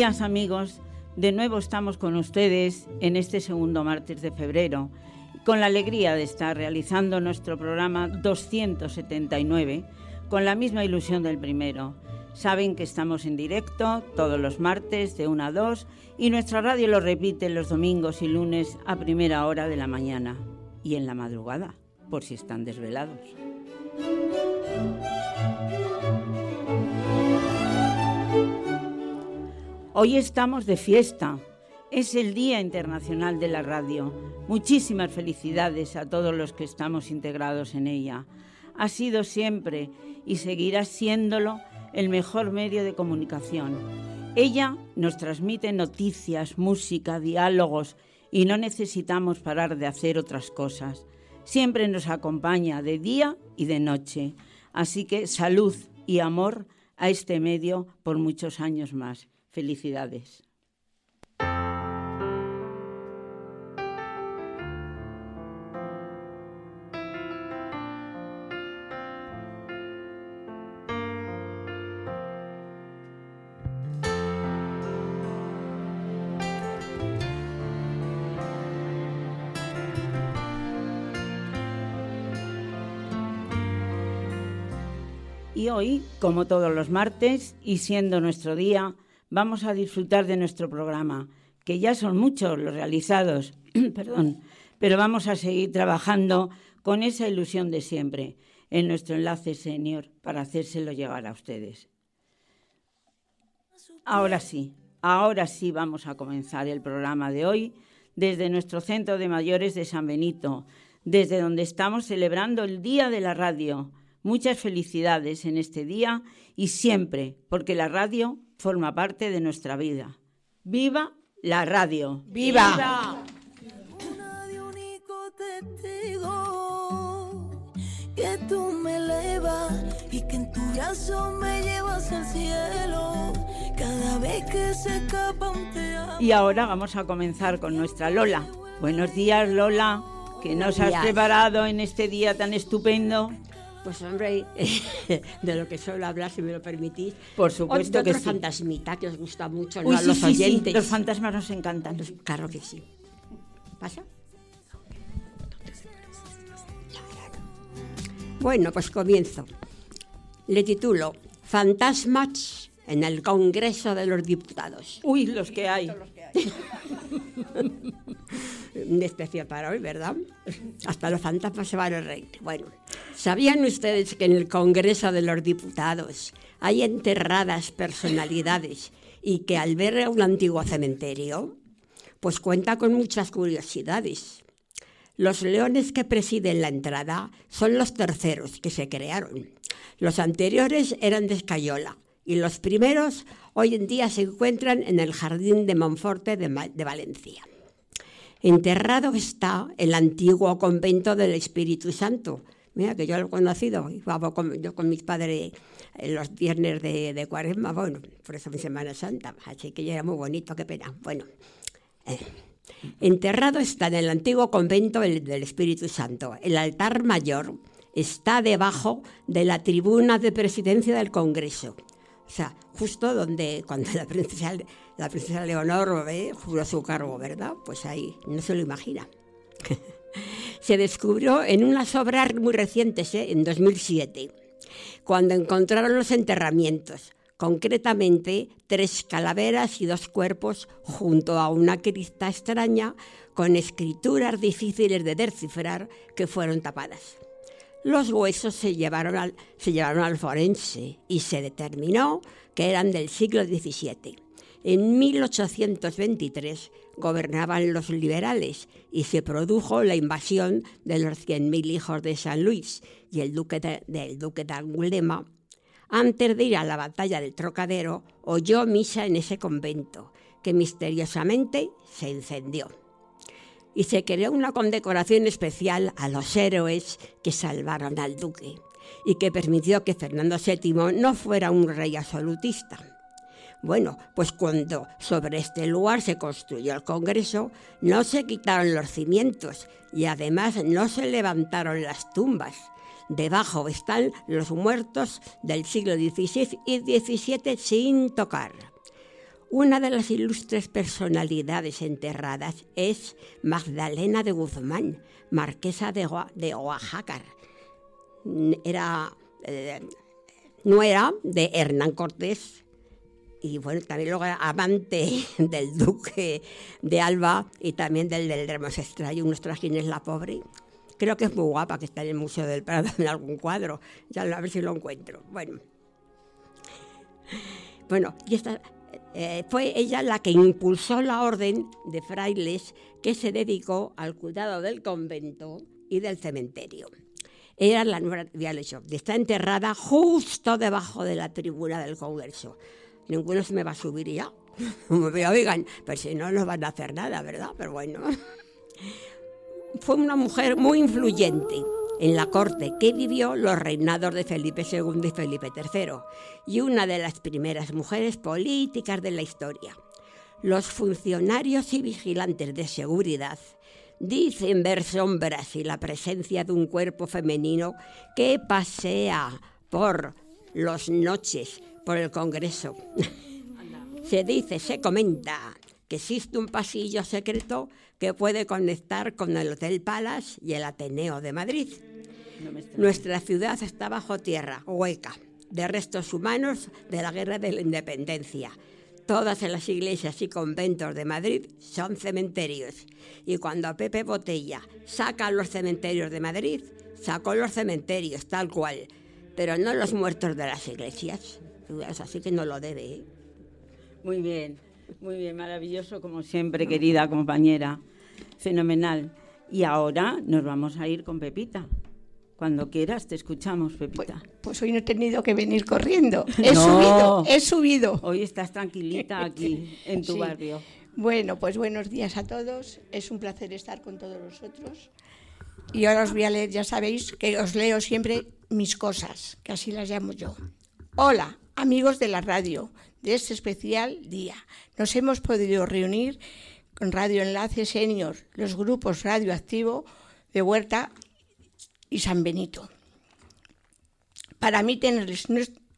Días amigos, de nuevo estamos con ustedes en este segundo martes de febrero, con la alegría de estar realizando nuestro programa 279, con la misma ilusión del primero. Saben que estamos en directo todos los martes de 1 a 2 y nuestra radio lo repite los domingos y lunes a primera hora de la mañana y en la madrugada, por si están desvelados. Hoy estamos de fiesta. Es el Día Internacional de la Radio. Muchísimas felicidades a todos los que estamos integrados en ella. Ha sido siempre y seguirá siéndolo el mejor medio de comunicación. Ella nos transmite noticias, música, diálogos y no necesitamos parar de hacer otras cosas. Siempre nos acompaña de día y de noche. Así que salud y amor a este medio por muchos años más. Felicidades. Y hoy, como todos los martes, y siendo nuestro día, vamos a disfrutar de nuestro programa, que ya son muchos los realizados, perdón, pero vamos a seguir trabajando con esa ilusión de siempre en nuestro enlace senior para hacérselo llegar a ustedes. Ahora sí, ahora sí vamos a comenzar el programa de hoy desde nuestro centro de mayores de San Benito, desde donde estamos celebrando el Día de la Radio. Muchas felicidades en este día y siempre, porque la radio forma parte de nuestra vida. ¡Viva la radio! ¡Viva! ¡Viva! que tú me elevas y que en tu brazo me llevas al cielo. Cada vez que se escapa un te amo. Y ahora vamos a comenzar con nuestra Lola. Buenos días, Lola. ¿Qué nos has preparado en este día tan estupendo? Pues hombre, de lo que suelo hablar, si me lo permitís. Por supuesto Otro que sí. fantasmita que os gusta mucho, a los sí, sí, oyentes. Los fantasmas nos encantan. Claro que sí. ¿Pasa? Bueno, pues comienzo. Le titulo Fantasmas en el Congreso de los Diputados. Uy, los que hay. Un especial para hoy, ¿verdad? Hasta los fantasmas se van a reír. Bueno, ¿sabían ustedes que en el Congreso de los Diputados hay enterradas personalidades y que alberga un antiguo cementerio? Pues cuenta con muchas curiosidades. Los leones que presiden la entrada son los terceros que se crearon. Los anteriores eran de Escayola y los primeros hoy en día se encuentran en el Jardín de Monforte de, Valencia. Enterrado está el antiguo convento del Espíritu Santo. Mira que yo lo he conocido, iba yo con mis padres en los viernes de, cuaresma, bueno, por eso mi Semana Santa, así que ya era muy bonito, qué pena. Bueno, eh, enterrado está en el antiguo convento del Espíritu Santo. El altar mayor está debajo de la tribuna de presidencia del Congreso. O sea, justo donde cuando la princesa, la princesa Leonor ¿eh? juró su cargo, ¿verdad? Pues ahí, no se lo imagina. se descubrió en unas obras muy recientes, ¿eh? en 2007, cuando encontraron los enterramientos, concretamente tres calaveras y dos cuerpos junto a una cripta extraña con escrituras difíciles de descifrar que fueron tapadas. Los huesos se llevaron al, se llevaron al forense y se determinó que eran del siglo XVII. En 1823 gobernaban los liberales y se produjo la invasión de los 100.000 hijos de San Luis y el duque de, del duque de Angulema. Antes de ir a la batalla del Trocadero, oyó misa en ese convento, que misteriosamente se encendió. Y se creó una condecoración especial a los héroes que salvaron al duque y que permitió que Fernando VII no fuera un rey absolutista. Bueno, pues cuando sobre este lugar se construyó el Congreso, no se quitaron los cimientos y además no se levantaron las tumbas. Debajo están los muertos del siglo XVI y XVII sin tocar. Una de las ilustres personalidades enterradas es Magdalena de Guzmán, marquesa de, Oaxaca. Era eh, nuera de Hernán Cortés y bueno, también luego amante del duque de Alba y también del del Extraño, nuestra es la pobre. Creo que es muy guapa, que está en el Museo del Prado en algún cuadro. Ya a ver si lo encuentro. Bueno, bueno y esta, eh, fue ella la que impulsó la orden de frailes que se dedicó al cuidado del convento y del cementerio. Era la nueva Vialecho. Está enterrada justo debajo de la tribuna del Congreso ninguno se me va a subir ya. Me oigan, pero si no, no van a hacer nada, ¿verdad? Pero bueno. Fue una mujer muy influyente en la corte que vivió los reinados de Felipe II y Felipe III y una de las primeras mujeres políticas de la historia. Los funcionarios y vigilantes de seguridad dicen ver sombras y la presencia de un cuerpo femenino que pasea por las noches por el Congreso. se dice, se comenta que existe un pasillo secreto que puede conectar con el Hotel Palace y el Ateneo de Madrid. Nuestra ciudad está bajo tierra, hueca, de restos humanos de la Guerra de la Independencia. Todas las iglesias y conventos de Madrid son cementerios. Y cuando Pepe Botella saca los cementerios de Madrid, sacó los cementerios tal cual, pero no los muertos de las iglesias así que no lo debe. ¿eh? Muy bien, muy bien, maravilloso como siempre, querida compañera. Fenomenal. Y ahora nos vamos a ir con Pepita. Cuando quieras, te escuchamos, Pepita. Pues, pues hoy no he tenido que venir corriendo. He subido, he subido. Hoy estás tranquilita aquí, en tu barrio. Bueno, pues buenos días a todos. Es un placer estar con todos vosotros. Y ahora os voy a leer, ya sabéis que os leo siempre mis cosas, que así las llamo yo. Hola, amigos de la radio, de este especial día. Nos hemos podido reunir con Radio Enlace Senior, los grupos Radioactivo de Huerta y San Benito. Para mí tenerles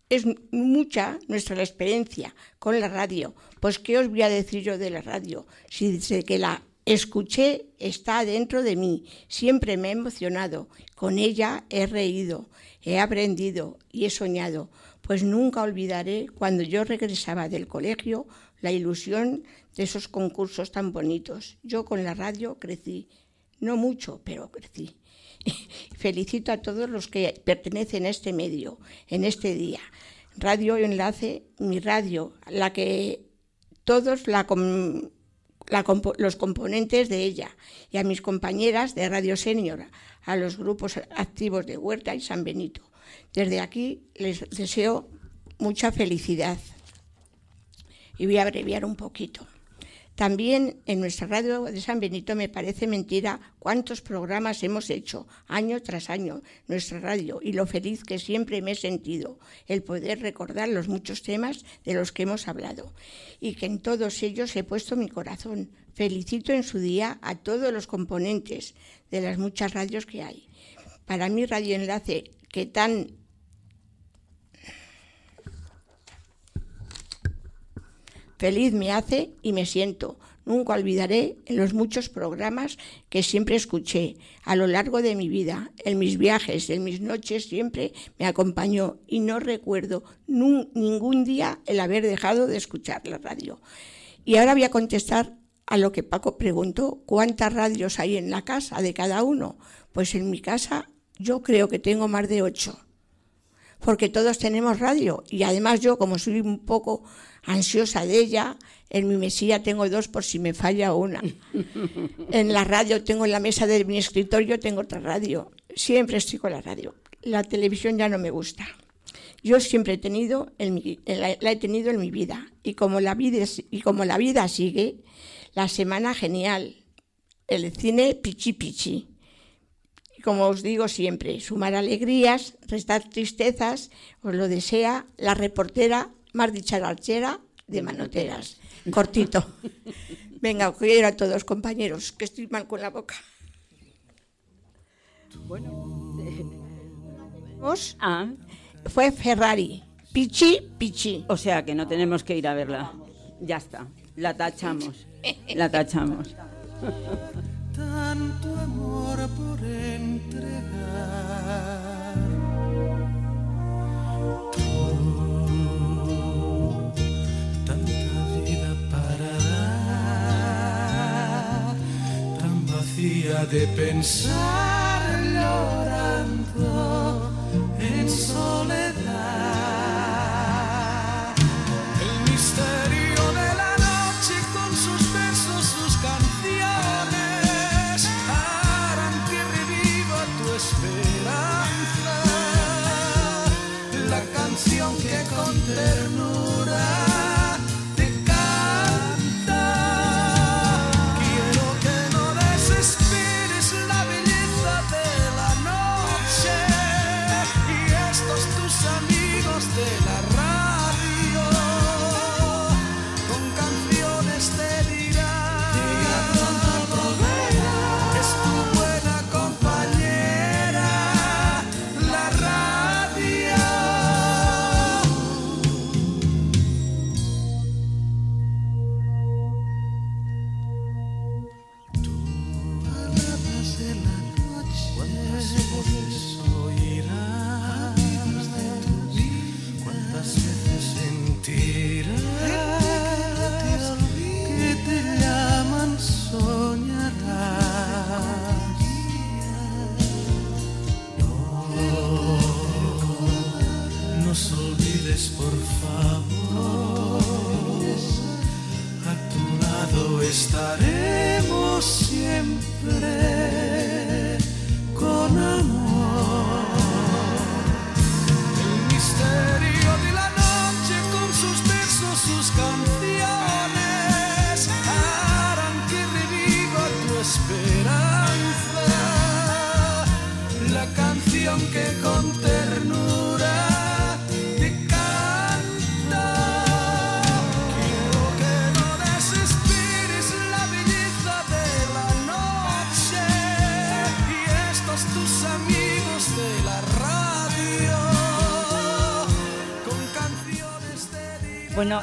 es mucha nuestra experiencia con la radio, pues ¿qué os voy a decir yo de la radio? Si desde que la escuché está dentro de mí, siempre me he emocionado, con ella he reído, he aprendido y he soñado pues nunca olvidaré cuando yo regresaba del colegio la ilusión de esos concursos tan bonitos. Yo con la radio crecí, no mucho, pero crecí. Felicito a todos los que pertenecen a este medio, en este día. Radio Enlace, mi radio, la que todos la, los componentes de ella, y a mis compañeras de Radio Senior, a los grupos activos de Huerta y San Benito. Desde aquí les deseo mucha felicidad. Y voy a abreviar un poquito. También en nuestra radio de San Benito me parece mentira cuántos programas hemos hecho año tras año nuestra radio y lo feliz que siempre me he sentido el poder recordar los muchos temas de los que hemos hablado y que en todos ellos he puesto mi corazón. Felicito en su día a todos los componentes de las muchas radios que hay. Para mí Radio Enlace, que tan Feliz me hace y me siento. Nunca olvidaré en los muchos programas que siempre escuché a lo largo de mi vida, en mis viajes, en mis noches, siempre me acompañó y no recuerdo ningún día el haber dejado de escuchar la radio. Y ahora voy a contestar a lo que Paco preguntó, ¿cuántas radios hay en la casa de cada uno? Pues en mi casa yo creo que tengo más de ocho porque todos tenemos radio y además yo como soy un poco ansiosa de ella, en mi mesilla tengo dos por si me falla una. En la radio tengo en la mesa de mi escritorio tengo otra radio. Siempre estoy con la radio. La televisión ya no me gusta. Yo siempre he tenido, la, he tenido en mi vida y como la vida y como la vida sigue, la semana genial, el cine pichi pichi como os digo siempre, sumar alegrías, restar tristezas, os lo desea la reportera más dicharachera de Manoteras. Cortito. Venga, quiero a todos, compañeros, que estoy mal con la boca. Bueno, ah. fue Ferrari. Pichi, pichi. O sea que no tenemos que ir a verla. Ya está. La tachamos. La tachamos. tanto amor por entregar. De pensar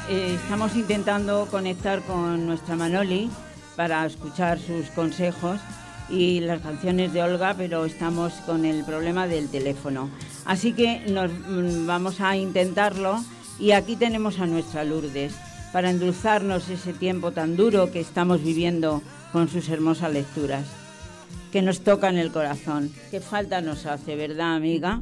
eh, estamos intentando conectar con nuestra Manoli para escuchar sus consejos y las canciones de Olga, pero estamos con el problema del teléfono. Así que nos mm, vamos a intentarlo y aquí tenemos a nuestra Lourdes para endulzarnos ese tiempo tan duro que estamos viviendo con sus hermosas lecturas que nos tocan el corazón. Qué falta nos hace, ¿verdad, amiga?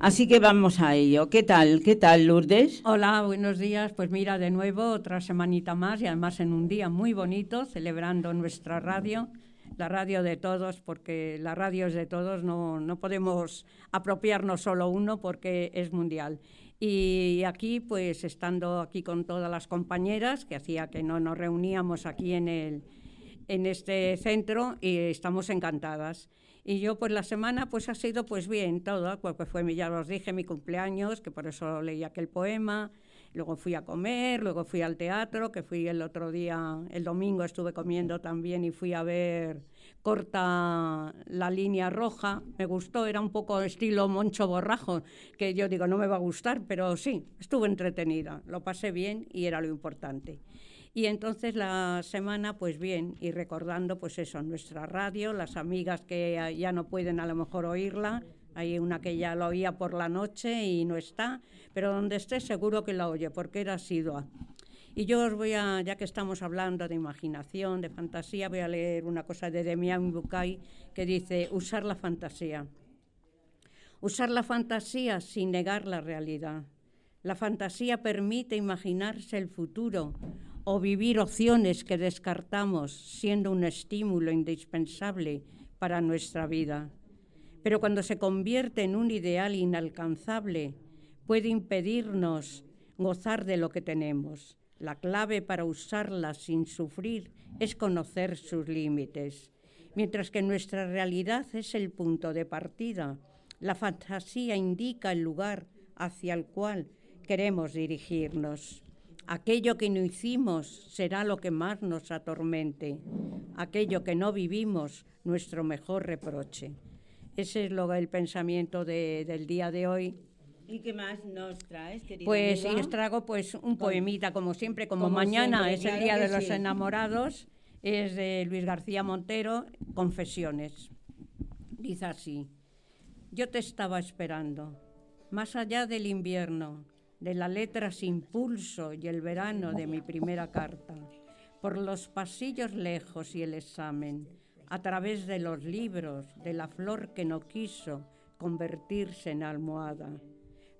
Así que vamos a ello. ¿Qué tal? ¿Qué tal, Lourdes? Hola, buenos días. Pues mira, de nuevo otra semanita más y además en un día muy bonito, celebrando nuestra radio, la radio de todos, porque la radio es de todos, no, no podemos apropiarnos solo uno porque es mundial. Y aquí, pues estando aquí con todas las compañeras, que hacía que no nos reuníamos aquí en el en este centro y estamos encantadas. Y yo pues la semana pues ha sido pues bien todo, porque fue, mi- ya os dije, mi cumpleaños, que por eso leí aquel poema, luego fui a comer, luego fui al teatro, que fui el otro día, el domingo estuve comiendo también y fui a ver Corta la línea roja, me gustó, era un poco estilo Moncho Borrajo, que yo digo, no me va a gustar, pero sí, estuve entretenida, lo pasé bien y era lo importante. Y entonces la semana, pues bien, y recordando, pues eso, nuestra radio, las amigas que ya no pueden a lo mejor oírla, hay una que ya la oía por la noche y no está, pero donde esté seguro que la oye, porque era asidua. Y yo os voy a, ya que estamos hablando de imaginación, de fantasía, voy a leer una cosa de Demián Bucay que dice, usar la fantasía. Usar la fantasía sin negar la realidad. La fantasía permite imaginarse el futuro o vivir opciones que descartamos siendo un estímulo indispensable para nuestra vida. Pero cuando se convierte en un ideal inalcanzable, puede impedirnos gozar de lo que tenemos. La clave para usarla sin sufrir es conocer sus límites. Mientras que nuestra realidad es el punto de partida, la fantasía indica el lugar hacia el cual queremos dirigirnos. Aquello que no hicimos será lo que más nos atormente. Aquello que no vivimos, nuestro mejor reproche. Ese es lo, el pensamiento del día de hoy. ¿Y qué más nos traes, querida Pues amiga? os traigo pues un poemita, como siempre, como, mañana siempre, es el Día de los sí. Enamorados, es de Luis García Montero, Confesiones. Dice así, yo te estaba esperando, más allá del invierno, de la letra sin pulso y el verano de mi primera carta, por los pasillos lejos y el examen, a través de los libros, de la flor que no quiso convertirse en almohada.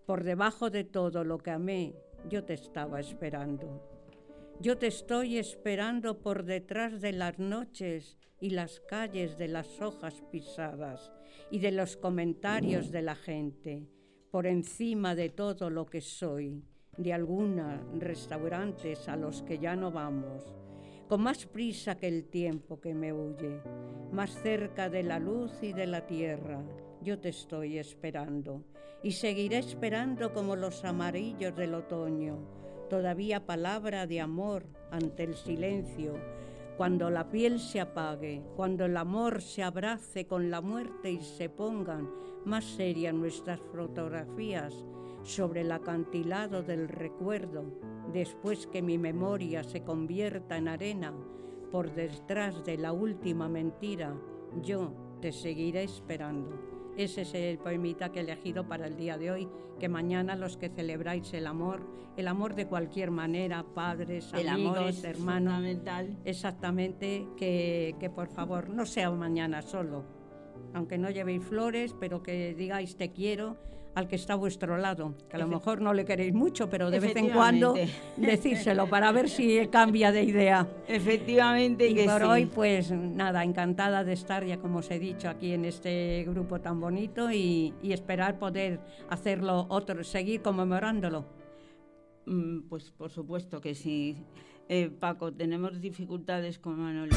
Por debajo de todo lo que amé, yo te estaba esperando. Yo te estoy esperando por detrás de las noches y las calles de las hojas pisadas y de los comentarios de la gente, por encima de todo lo que soy, de algunos restaurantes a los que ya no vamos, con más prisa que el tiempo que me huye, más cerca de la luz y de la tierra, yo te estoy esperando. Y seguiré esperando como los amarillos del otoño, todavía palabra de amor ante el silencio, cuando la piel se apague, cuando el amor se abrace con la muerte y se pongan más serias nuestras fotografías sobre el acantilado del recuerdo, después que mi memoria se convierta en arena por detrás de la última mentira, yo te seguiré esperando. Ese es el poemita que he elegido para el día de hoy, que mañana los que celebráis el amor, el amor de cualquier manera, padres, El amigos, amor es hermanos, fundamental. exactamente, que, que por favor no sea mañana solo, aunque no llevéis flores, pero que digáis te quiero al que está a vuestro lado, que a lo mejor no le queréis mucho, pero de vez en cuando decírselo para ver si cambia de idea. Efectivamente Y que por sí. hoy, pues nada, encantada de estar, ya como os he dicho, aquí en este grupo tan bonito y, y esperar poder hacerlo otro, seguir conmemorándolo. Mm, Pues por supuesto que sí. Eh, Paco, tenemos dificultades con Manolo.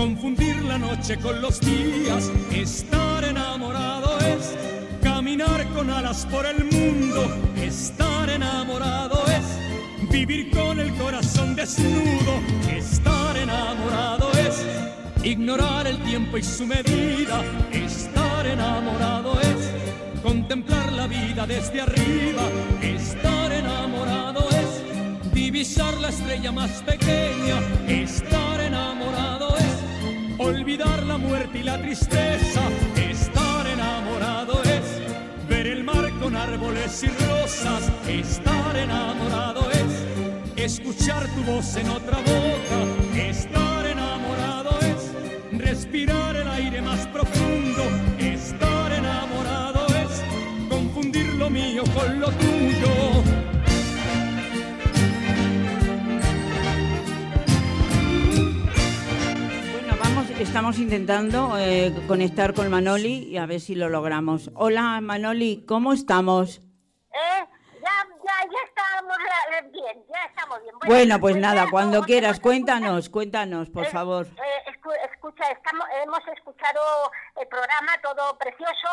confundir la noche con los días. Estar enamorado es caminar con alas por el mundo. Estar enamorado es vivir con el corazón desnudo. Estar enamorado es ignorar el tiempo y su medida. Estar enamorado es contemplar la vida desde arriba. Estar enamorado es divisar la estrella más pequeña. Estar enamorado es olvidar la muerte y la tristeza. Estar enamorado es ver el mar con árboles y rosas. Estar enamorado es escuchar tu voz en otra boca. Estar enamorado es respirar el aire más profundo. Estar enamorado es confundir lo mío con lo tuyo. Estamos intentando eh, conectar con Manoli y a ver si lo logramos. Hola Manoli, ¿cómo estamos? Eh, ya, ya, ya estamos eh, bien, ya estamos bien. Bueno, pues nada, cuando quieras, cuéntanos, cuéntanos, por Eh, favor. eh, escucha, estamos, hemos escuchado el programa, todo precioso,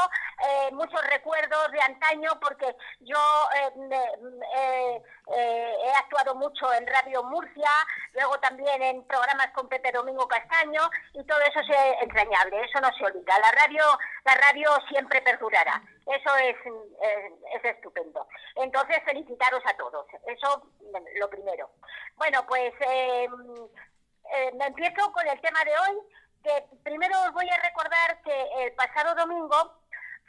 eh, muchos recuerdos de antaño, porque yo eh, eh, he actuado mucho en Radio Murcia, luego también en programas con Pepe Domingo Castaño, y todo eso es entrañable, eso no se olvida. La radio, la radio siempre perdurará, eso es, es estupendo. Entonces, felicitaros a todos, eso lo primero. Bueno, pues... eh, me empiezo con el tema de hoy, que primero os voy a recordar que el pasado domingo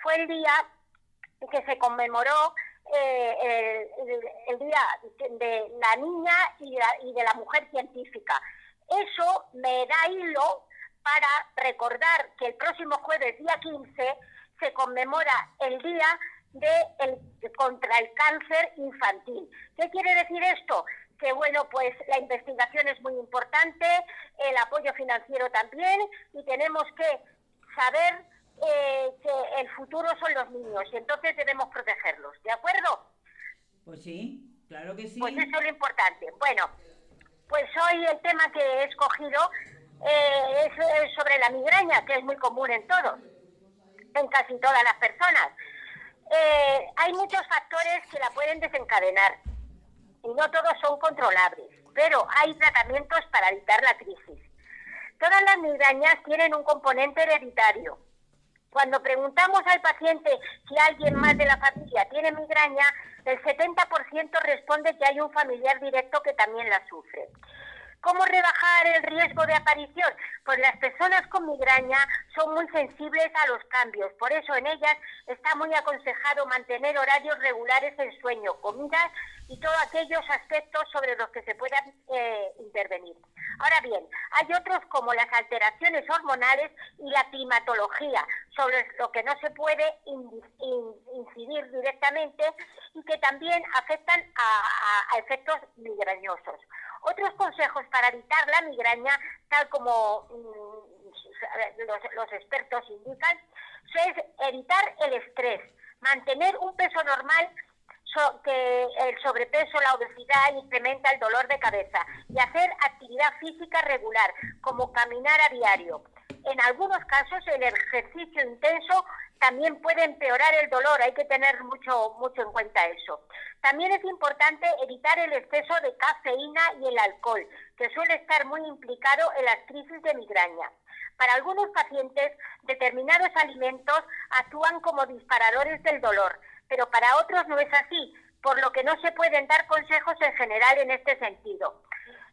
fue el día que se conmemoró eh, el, día de la niña y, de la mujer científica. Eso me da hilo para recordar que el próximo jueves, día 15, se conmemora el día de contra el cáncer infantil. ¿Qué quiere decir esto? Que bueno, pues la investigación es muy importante, el apoyo financiero también, y tenemos que saber eh, que el futuro son los niños y entonces debemos protegerlos, ¿de acuerdo? Pues sí, claro que sí. Pues eso es lo importante. Bueno, pues hoy el tema que he escogido eh, es sobre la migraña, que es muy común en todos, en casi todas las personas. Eh, hay muchos factores que la pueden desencadenar y no todos son controlables, pero hay tratamientos para evitar la crisis. Todas las migrañas tienen un componente hereditario. Cuando preguntamos al paciente si alguien más de la familia tiene migraña, el 70% responde que hay un familiar directo que también la sufre. ¿Cómo rebajar el riesgo de aparición? Pues las personas con migraña son muy sensibles a los cambios, por eso en ellas está muy aconsejado mantener horarios regulares en sueño, comidas y todos aquellos aspectos sobre los que se puedan eh, intervenir. Ahora bien, hay otros como las alteraciones hormonales y la climatología, sobre lo que no se puede in- in- incidir directamente y que también afectan a efectos migrañosos. Otros consejos para evitar la migraña, tal como mm, los, los expertos indican, es evitar el estrés, mantener un peso normal que el sobrepeso, la obesidad incrementa el dolor de cabeza y hacer actividad física regular, como caminar a diario. En algunos casos el ejercicio intenso también puede empeorar el dolor, hay que tener mucho, mucho en cuenta eso. También es importante evitar el exceso de cafeína y el alcohol, que suele estar muy implicado en las crisis de migraña. Para algunos pacientes, determinados alimentos actúan como disparadores del dolor, pero para otros no es así, por lo que no se pueden dar consejos en general en este sentido.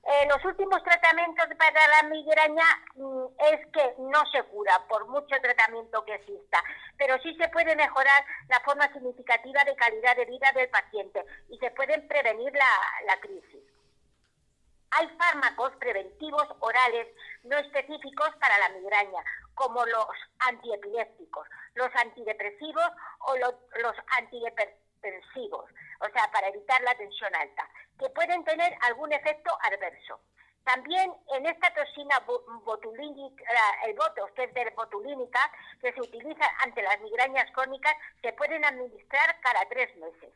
Eh, los últimos tratamientos para la migraña mm, es que no se cura por mucho tratamiento que exista, pero sí se puede mejorar la forma significativa de calidad de vida del paciente y se pueden prevenir la, la crisis. Hay fármacos preventivos orales no específicos para la migraña, como los antiepilépticos, los antidepresivos o lo- los antidepresivos, o sea, para evitar la tensión alta, que pueden tener algún efecto adverso. También en esta toxina bo- botulínica, el botox, que es de botulínica, que se utiliza ante las migrañas crónicas, se pueden administrar cada tres meses.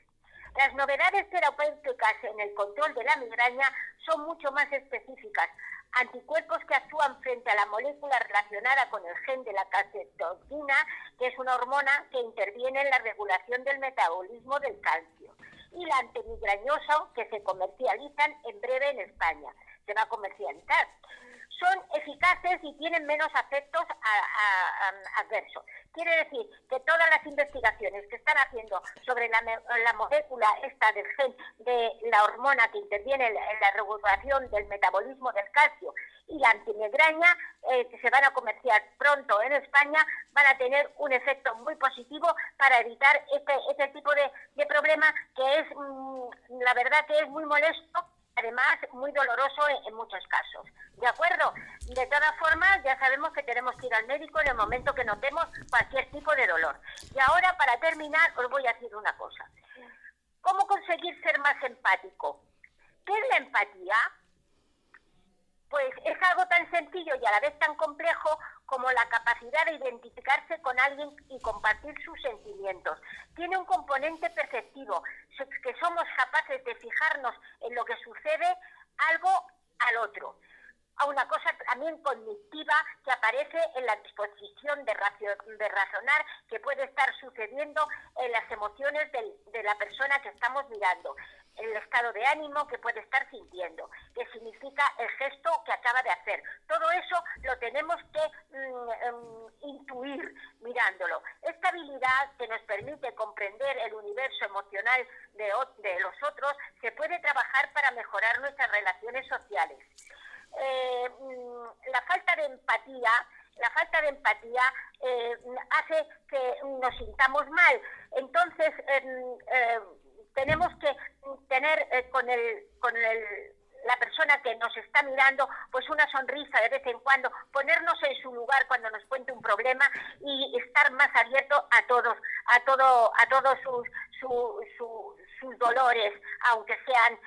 Las novedades terapéuticas en el control de la migraña son mucho más específicas. Anticuerpos que actúan frente a la molécula relacionada con el gen de la calcitoquina, que es una hormona que interviene en la regulación del metabolismo del calcio. Y la antimigrañosa, que se comercializan en breve en España. Se va a comercializar son eficaces y tienen menos efectos adversos. Quiere decir que todas las investigaciones que están haciendo sobre la, molécula esta del gen de la hormona que interviene en la, en la regulación del metabolismo del calcio y la antimigraña eh, que se van a comerciar pronto en España van a tener un efecto muy positivo para evitar este, este tipo de, de problema que es, mm, la verdad que es muy molesto además muy doloroso en, muchos casos. ¿De acuerdo? De todas formas, ya sabemos que tenemos que ir al médico en el momento que notemos cualquier tipo de dolor. Y ahora, para terminar, os voy a decir una cosa. ¿Cómo conseguir ser más empático? ¿Qué es la empatía? Pues es algo tan sencillo y a la vez tan complejo como la capacidad de identificarse con alguien y compartir sus sentimientos. Tiene un componente perceptivo, que somos capaces de fijarnos en lo que sucede algo al otro a una cosa también cognitiva que aparece en la disposición de, razonar que puede estar sucediendo en las emociones de la persona que estamos mirando, el estado de ánimo que puede estar sintiendo, que significa el gesto que acaba de hacer. Todo eso lo tenemos que mm, em, intuir mirándolo. Esta habilidad que nos permite comprender el universo emocional de, los otros se puede trabajar para mejorar nuestras relaciones sociales. Eh, mm, la falta de empatía, la falta de empatía eh, hace que nos sintamos mal. Entonces, eh, tenemos que tener con el, con el la persona que nos está mirando, pues una sonrisa de vez en cuando, ponernos en su lugar cuando nos cuente un problema y estar más abierto a todos, a todo, a todos sus, sus dolores, aunque sean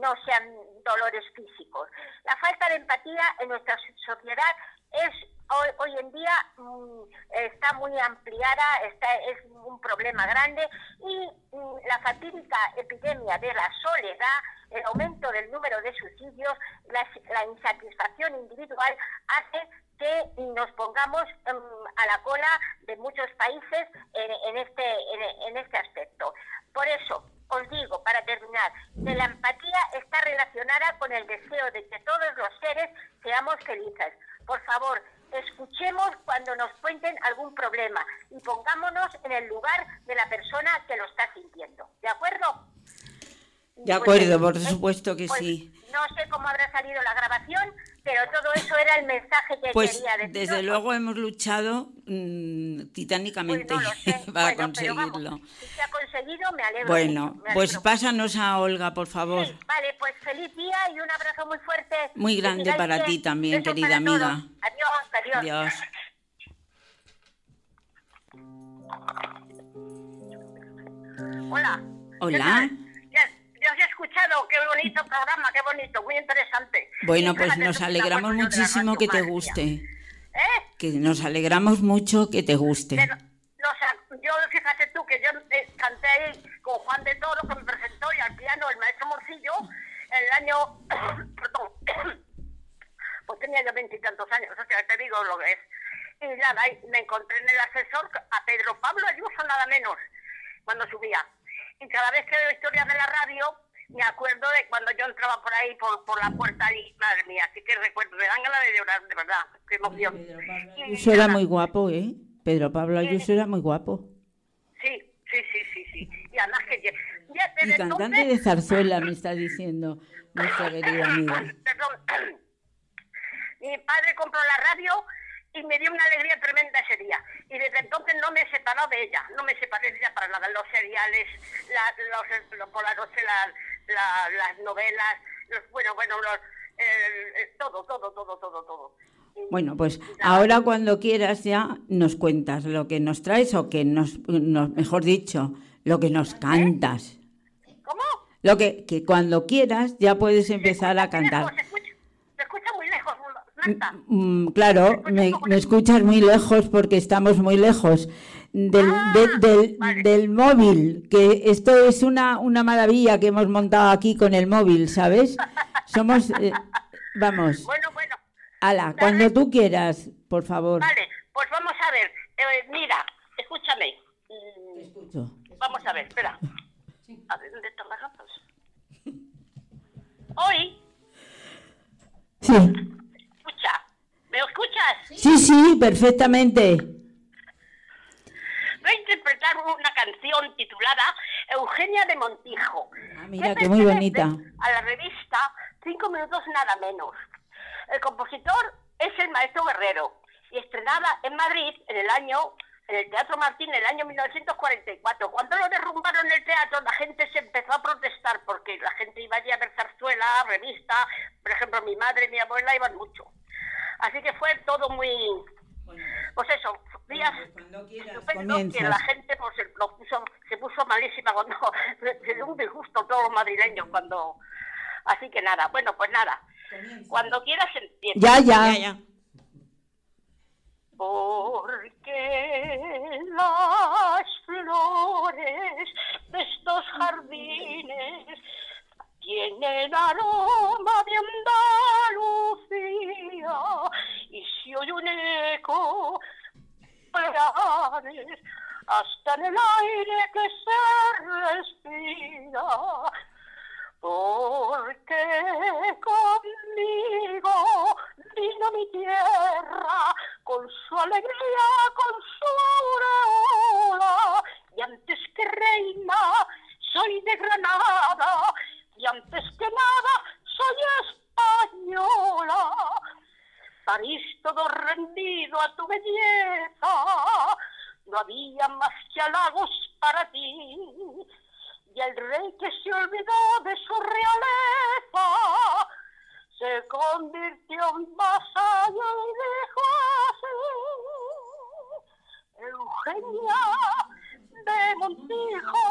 no sean dolores físicos. La falta de empatía en nuestra sociedad es hoy, hoy en día mm, está muy ampliada, está, es un problema grande y mm, la fatídica epidemia de la soledad, el aumento del número de suicidios, la, insatisfacción individual hace que nos pongamos mm, a la cola de muchos países en, este, en este aspecto. Por eso, os digo, para terminar, que la empatía está relacionada con el deseo de que todos los seres seamos felices. Por favor, escuchemos cuando nos cuenten algún problema y pongámonos en el lugar de la persona que lo está sintiendo. ¿De acuerdo? De acuerdo, por supuesto que pues sí. No sé cómo habrá salido la grabación, pero todo eso era el mensaje que pues, quería decir. Desde luego hemos luchado mm, titánicamente pues para conseguirlo. si se ha conseguido, me alegro. Bueno, pues pásanos a Olga, por favor. vale, pues feliz día y un abrazo muy fuerte. Muy grande para ti también, querida amiga. Adiós, adiós. Hola. Hola os he escuchado, qué bonito programa, qué bonito, muy interesante. Bueno, pues nos alegramos muchísimo que te guste. ¿Eh? Que nos alegramos mucho que te guste. yo, fíjate tú, que yo eh, canté ahí con Juan de Toro, que me presentó, y al piano el maestro Morcillo, el año, perdón, pues tenía yo veintitantos años, o sea, te digo lo que es. Y nada, me encontré en el asesor a Pedro Pablo Ayuso, nada menos, cuando subía y cada vez que veo historias de la radio, me acuerdo de cuando yo entraba por ahí, por, por la puerta y, madre mía, así que recuerdo, me dan ganas de llorar, de verdad, qué emoción. Ayuso era muy guapo, ¿eh? Pedro Pablo Ayuso era muy guapo. Sí, sí, sí, sí, sí. Y además que... Ya, y cantante de zarzuela, me está diciendo nuestra querida amiga. Perdón. Mi padre compró la radio y me dio una alegría tremenda ese día. Y desde entonces no me he separado de ella, no me separé de ella para nada. Los seriales, los, por la noche las novelas, bueno, bueno, todo, todo, todo, todo, todo. Bueno, pues ahora cuando quieras ya nos cuentas lo que nos traes o que nos, mejor dicho, lo que nos cantas. ¿Cómo? Lo que, que cuando quieras ya puedes empezar a cantar. Mm, claro, me, escuchas muy lejos porque estamos muy lejos del, ah, del, móvil, que esto es una, una maravilla que hemos montado aquí con el móvil, ¿sabes? Somos, eh, vamos. Bueno, bueno. Ala, cuando tú quieras, por favor. Vale, pues vamos a ver. Eh, mira, escúchame. escucho. Vamos a ver, espera. A ver, ¿dónde están las gafas? Hoy. Sí. ¿Me escuchas? Sí, sí, perfectamente. Voy a interpretar una canción titulada Eugenia de Montijo. Ah, mira, qué muy bonita. A la revista Cinco Minutos Nada Menos. El compositor es el maestro Guerrero y estrenada en Madrid en el año en el Teatro Martín en el año 1944. Cuando lo derrumbaron el teatro, la gente se empezó a protestar porque la gente iba allí a ver zarzuela, revista. Por ejemplo, mi madre y mi abuela iban mucho. Así que fue todo muy... Pues eso, días bueno, que la gente pues, se puso malísima cuando se dio un disgusto todos los madrileños cuando... Así que nada, bueno, pues nada. Cuando quieras Ya, ya. ya, ya. porque las flores de estos jardines tienen aroma de Andalucía. Y si oye un eco hasta en el aire que se respira. Porque conmigo vino mi tierra con su alegría, con su aureola, y antes que reina soy de Granada, y antes que nada soy española. París todo rendido a tu belleza, no había más que halagos para ti. Y el rey que se olvidó de su realeza se convirtió en vasallo y dijo así, Eugenia de Montijo,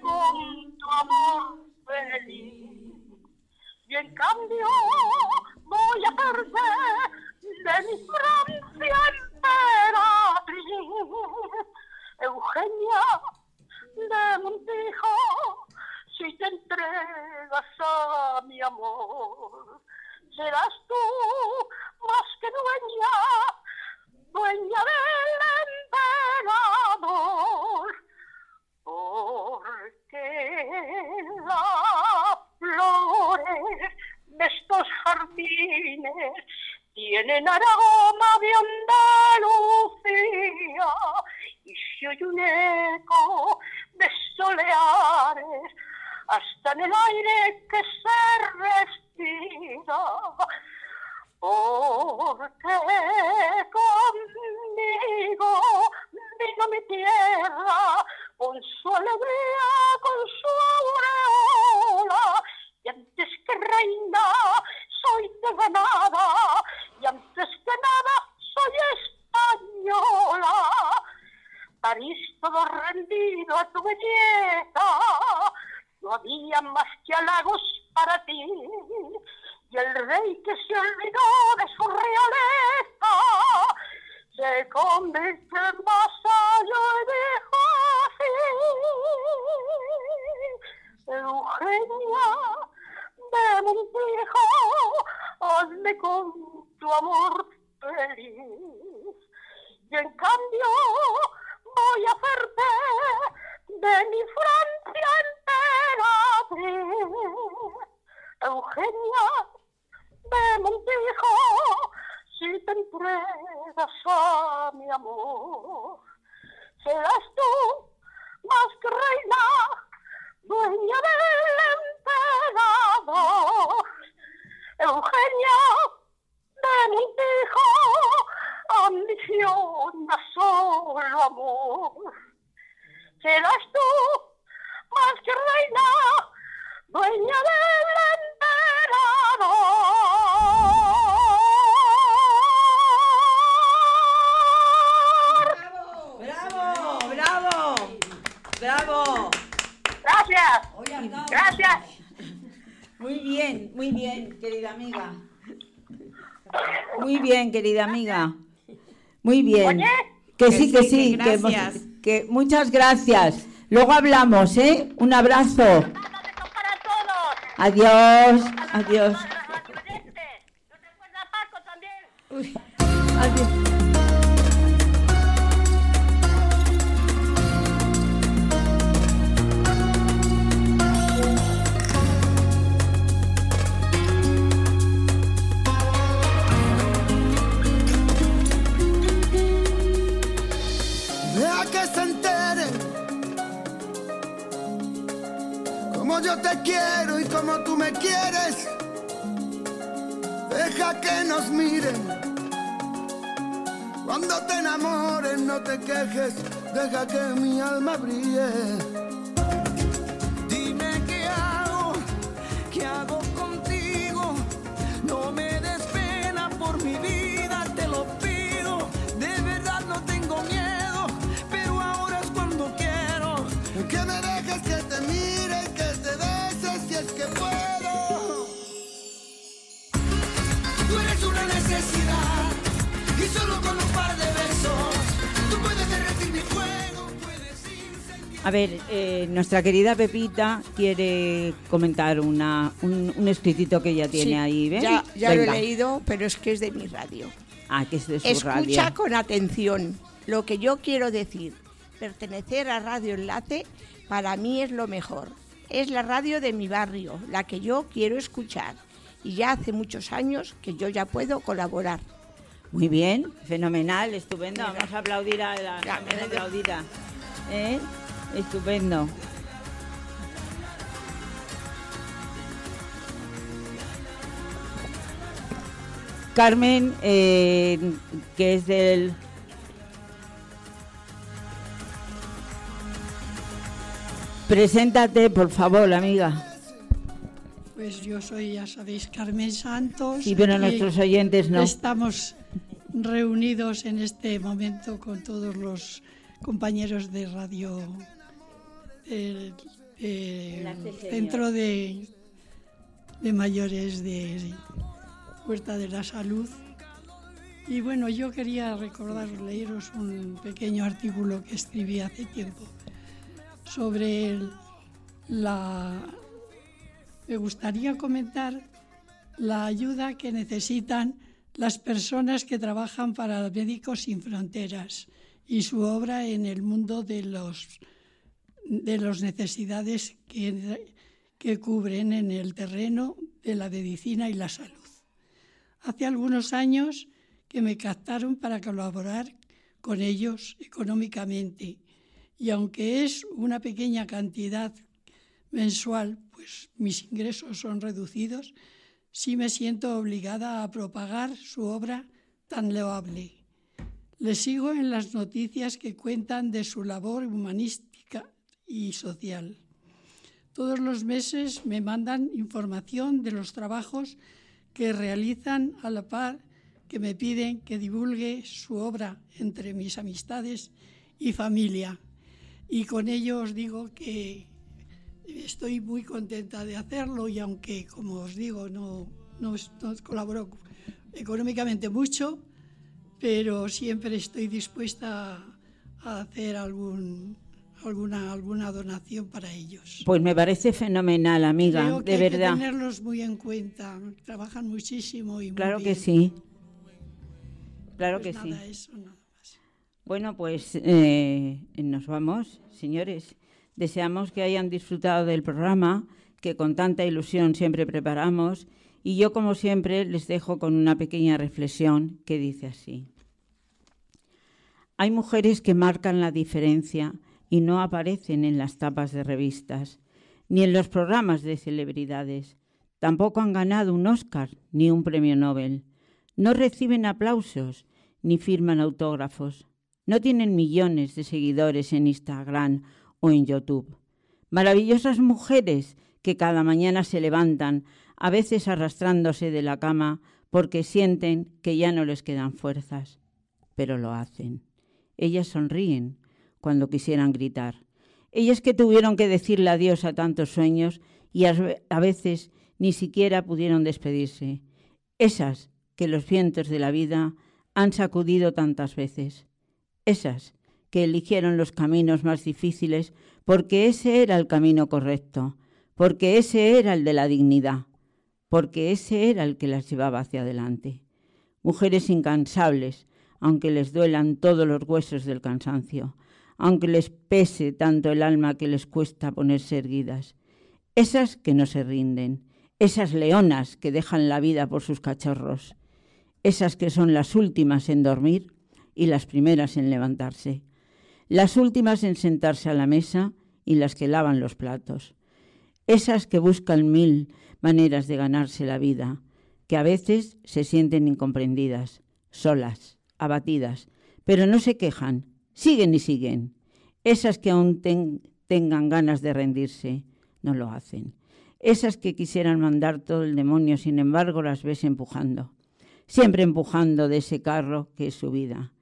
con tu amor feliz. Y en cambio voy a perder de mi Francia emperatriz. Eugenia de Montijo, si te entregas a mi amor, serás tú más que dueña, dueña del emperador, porque las flores de estos jardines tienen aroma de Andalucía y si oye un eco de soleares hasta en el aire que se mi amor, serás tú más que reina, dueña del emperador. Eugenia de Montijo, ambición a solo amor. Serás tú más que reina, dueña del Gracias, gracias. Muy bien, muy bien, querida amiga. Muy bien, querida amiga. Muy bien. Oye. Que sí, que sí, sí. que gracias. muchas gracias. Luego hablamos, ¿eh? Un abrazo. Un beso para todos. Adiós, adiós. Quiero y como tú me quieres. Deja que nos miren. Cuando te enamores no te quejes, deja que mi alma brille. A ver, eh, nuestra querida Pepita quiere comentar una, un, un escritito que ella tiene Sí, ahí, ¿ves? Ya, ya lo he leído, pero es que es de mi radio. Ah, que es de su Escucha radio. con atención lo que yo quiero decir. Pertenecer a Radio Enlace para mí es lo mejor. Es la radio de mi barrio, la que yo quiero escuchar. Y ya hace muchos años que yo ya puedo colaborar. Muy bien, fenomenal, estupendo. Vamos a aplaudir a la me doy- aplaudida. ¿Eh? Estupendo. Carmen, eh, que es del... Preséntate, por favor, amiga. Pues yo soy, ya sabéis, Carmen Santos. Sí, pero nuestros oyentes no. Estamos reunidos en este momento con todos los compañeros de radio Senior. Centro de, de Mayores de Puerta de la Salud. Y bueno, yo quería recordar, leeros un pequeño artículo que escribí hace tiempo sobre el- la, me gustaría comentar la ayuda que necesitan las personas que trabajan para Médicos Sin Fronteras y su obra en el mundo de los de las necesidades que, que cubren en el terreno de la medicina y la salud. Hace algunos años que me captaron para colaborar con ellos económicamente y aunque es una pequeña cantidad mensual, pues mis ingresos son reducidos, sí me siento obligada a propagar su obra tan loable. Les sigo en las noticias que cuentan de su labor humanística y social. Todos los meses me mandan información de los trabajos que realizan a la par que me piden que divulgue su obra entre mis amistades y familia. Y con ello os digo que estoy muy contenta de hacerlo y aunque, como os digo, no, no, no colaboro económicamente mucho, pero siempre estoy dispuesta a hacer algún, alguna, alguna donación para ellos. Pues me parece fenomenal, amiga, Creo que de hay verdad. que tenerlos muy en cuenta, trabajan muchísimo y muy Claro que bien. sí. Claro Pues que nada, sí. eso, nada. Bueno, pues eh, nos vamos, señores. Deseamos que hayan disfrutado del programa que con tanta ilusión siempre preparamos y yo, como siempre, les dejo con una pequeña reflexión que dice así. Hay mujeres que marcan la diferencia y no aparecen en las tapas de revistas, ni en los programas de celebridades. Tampoco han ganado un Oscar ni un premio Nobel. No reciben aplausos ni firman autógrafos. No tienen millones de seguidores en Instagram o en YouTube. Maravillosas mujeres que cada mañana se levantan, a veces arrastrándose de la cama porque sienten que ya no les quedan fuerzas, pero lo hacen. Ellas sonríen cuando quisieran gritar. Ellas que tuvieron que decirle adiós a tantos sueños y a veces ni siquiera pudieron despedirse. Esas que los vientos de la vida han sacudido tantas veces. Esas que eligieron los caminos más difíciles porque ese era el camino correcto, porque ese era el de la dignidad, porque ese era el que las llevaba hacia adelante. Mujeres incansables, aunque les duelan todos los huesos del cansancio, aunque les pese tanto el alma que les cuesta ponerse erguidas. Esas que no se rinden, esas leonas que dejan la vida por sus cachorros, esas que son las últimas en dormir y las primeras en levantarse, las últimas en sentarse a la mesa y las que lavan los platos, esas que buscan mil maneras de ganarse la vida, que a veces se sienten incomprendidas, solas, abatidas, pero no se quejan, siguen y siguen. Esas que aún ten- tengan ganas de rendirse, no lo hacen. Esas que quisieran mandar todo el demonio, sin embargo, las ves empujando, siempre empujando de ese carro que es su vida.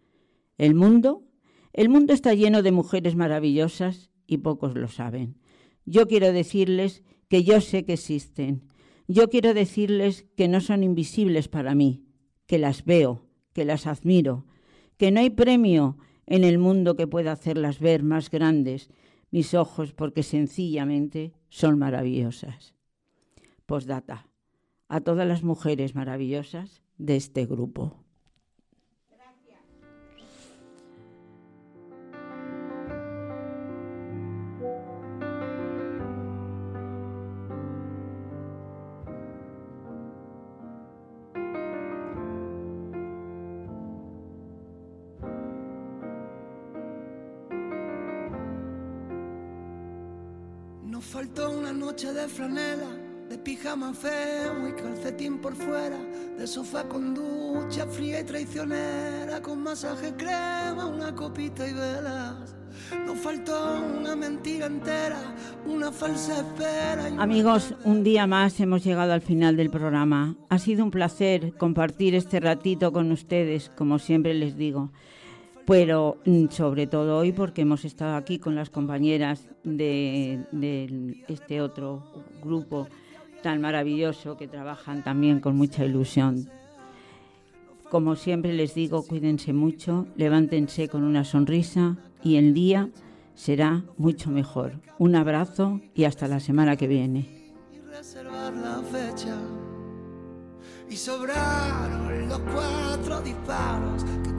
El mundo, el mundo está lleno de mujeres maravillosas y pocos lo saben. Yo quiero decirles que yo sé que existen. Yo quiero decirles que no son invisibles para mí, que las veo, que las admiro, que no hay premio en el mundo que pueda hacerlas ver más grandes, mis ojos porque sencillamente son maravillosas. Postdata. A todas las mujeres maravillosas de este grupo. Faltó una noche de franela, de pijama feo y calcetín por fuera, de sofá con ducha fría y traicionera, con masaje crema, una copita y velas. Nos faltó una mentira entera, una falsa espera. y- Amigos, un día más hemos llegado al final del programa. Ha sido un placer compartir este ratito con ustedes, como siempre les digo. Pero mm, sobre todo hoy porque hemos estado aquí con las compañeras de, este otro grupo tan maravilloso que trabajan también con mucha ilusión. Como siempre les digo, cuídense mucho, levántense con una sonrisa y el día será mucho mejor. Un abrazo y hasta la semana que viene. reservar la fecha. Y sobraron los cuatro disparos que